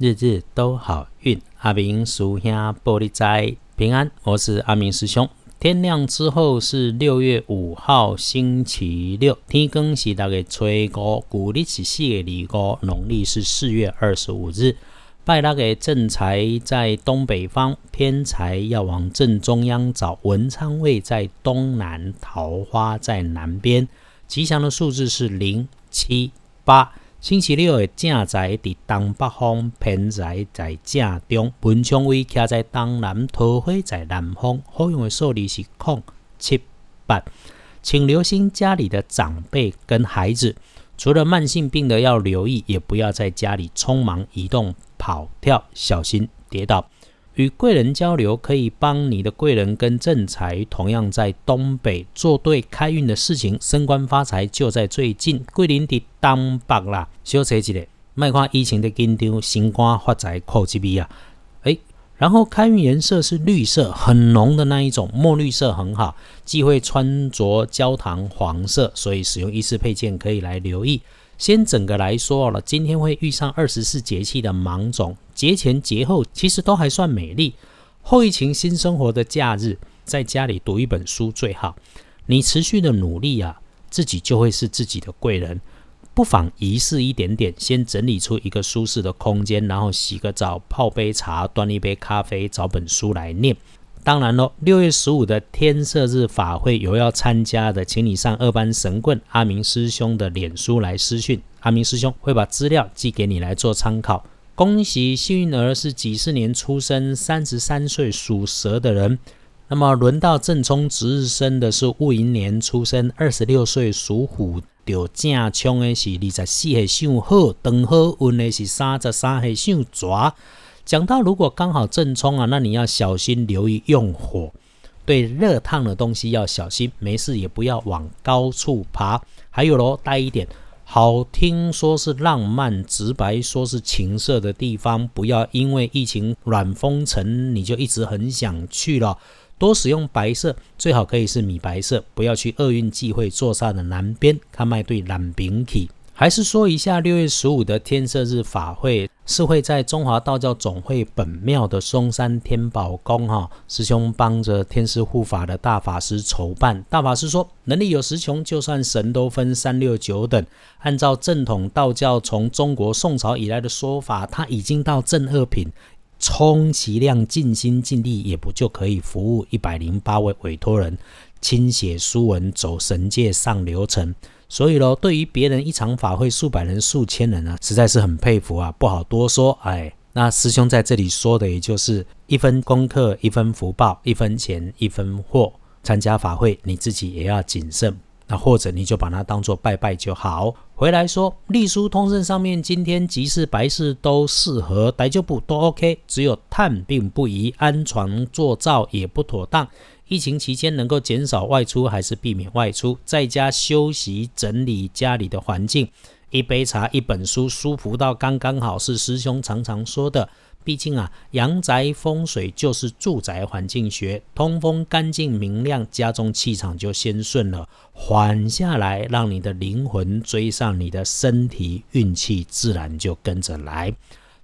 日日都好运，阿明师兄玻璃斋平安。我是阿明师兄。天亮之后是六月五号，星期六。天更是大概初五，古历是四月二五，农历是四月二十五日。拜那个正财在东北方，偏财要往正中央找。文昌位在东南，桃花在南边。吉祥的数字是零七八。星期六的正在伫东北方，偏在在正中，文昌位徛在东南，桃花在南方。好用的数字是空七八。请留心家里的长辈跟孩子，除了慢性病的要留意，也不要在家里匆忙移动、跑跳，小心跌倒。与贵人交流，可以帮你的贵人跟正财同样在东北做对开运的事情，升官发财就在最近。桂林的东北啦，小车一个，卖看疫情的紧张，新官发财靠这边啊！哎，然后开运颜色是绿色，很浓的那一种，墨绿色很好，忌讳穿着焦糖黄色，所以使用衣饰配件可以来留意。先整个来说了，今天会遇上二十四节气的芒种，节前节后其实都还算美丽。后疫情新生活的假日，在家里读一本书最好。你持续的努力啊，自己就会是自己的贵人。不妨仪式一点点，先整理出一个舒适的空间，然后洗个澡，泡杯茶，端一杯咖啡，找本书来念。当然喽，六月十五的天色日法会有要参加的，请你上二班神棍阿明师兄的脸书来私讯，阿明师兄会把资料寄给你来做参考。恭喜幸运儿是几四年出生，三十三岁属蛇的人。那么轮到正冲值日生的是戊寅年出生，二十六岁属虎，有正冲的是二十四岁属好，等好运的是三十三岁属蛇。讲到如果刚好正冲啊，那你要小心留意用火，对热烫的东西要小心，没事也不要往高处爬。还有咯，带一点好听说是浪漫、直白说是情色的地方，不要因为疫情软封城，你就一直很想去了。多使用白色，最好可以是米白色，不要去厄运忌讳坐煞的南边，看卖对南边去。还是说一下六月十五的天色日法会。是会在中华道教总会本庙的嵩山天宝宫哈，师兄帮着天师护法的大法师筹办。大法师说，能力有时穷，就算神都分三六九等。按照正统道教从中国宋朝以来的说法，他已经到正二品，充其量尽心尽力，也不就可以服务一百零八位委托人，亲写书文，走神界上流程。所以咯，对于别人一场法会数百人、数千人啊，实在是很佩服啊，不好多说。哎，那师兄在这里说的，也就是一分功课一分福报，一分钱一分货。参加法会，你自己也要谨慎。那或者你就把它当做拜拜就好。回来说，隶书通胜上面，今天吉事白事都适合，待就不都 OK，只有探病不宜，安床坐灶也不妥当。疫情期间能够减少外出，还是避免外出，在家休息，整理家里的环境。一杯茶，一本书，舒服到刚刚好，是师兄常常说的。毕竟啊，阳宅风水就是住宅环境学，通风干净明亮，家中气场就先顺了，缓下来，让你的灵魂追上你的身体，运气自然就跟着来。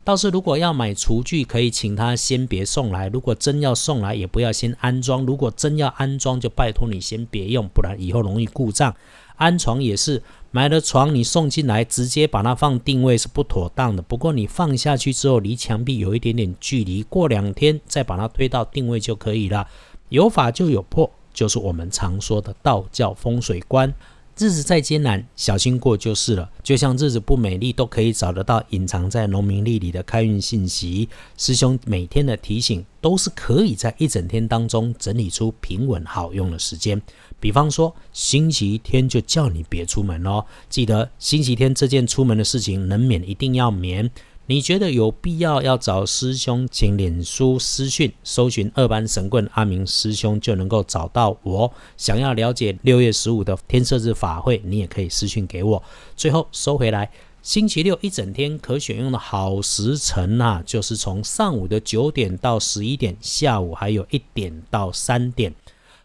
倒是如果要买厨具，可以请他先别送来。如果真要送来，也不要先安装。如果真要安装，就拜托你先别用，不然以后容易故障。安床也是，买了床你送进来，直接把它放定位是不妥当的。不过你放下去之后，离墙壁有一点点距离，过两天再把它推到定位就可以了。有法就有破，就是我们常说的道教风水观。日子再艰难，小心过就是了。就像日子不美丽，都可以找得到隐藏在农民历里的开运信息。师兄每天的提醒，都是可以在一整天当中整理出平稳好用的时间。比方说，星期天就叫你别出门哦，记得星期天这件出门的事情能免一定要免。你觉得有必要要找师兄，请脸书私讯搜寻二班神棍阿明师兄就能够找到我。想要了解六月十五的天色日法会，你也可以私讯给我。最后收回来，星期六一整天可选用的好时辰啊，就是从上午的九点到十一点，下午还有一点到三点。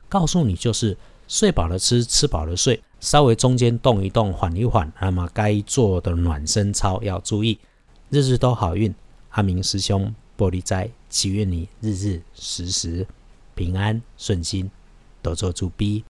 告诉你，就是睡饱了吃，吃饱了睡，稍微中间动一动，缓一缓。那么该做的暖身操要注意。日日都好运，阿明师兄玻璃斋，祈愿你日日时时平安顺心，多做主逼。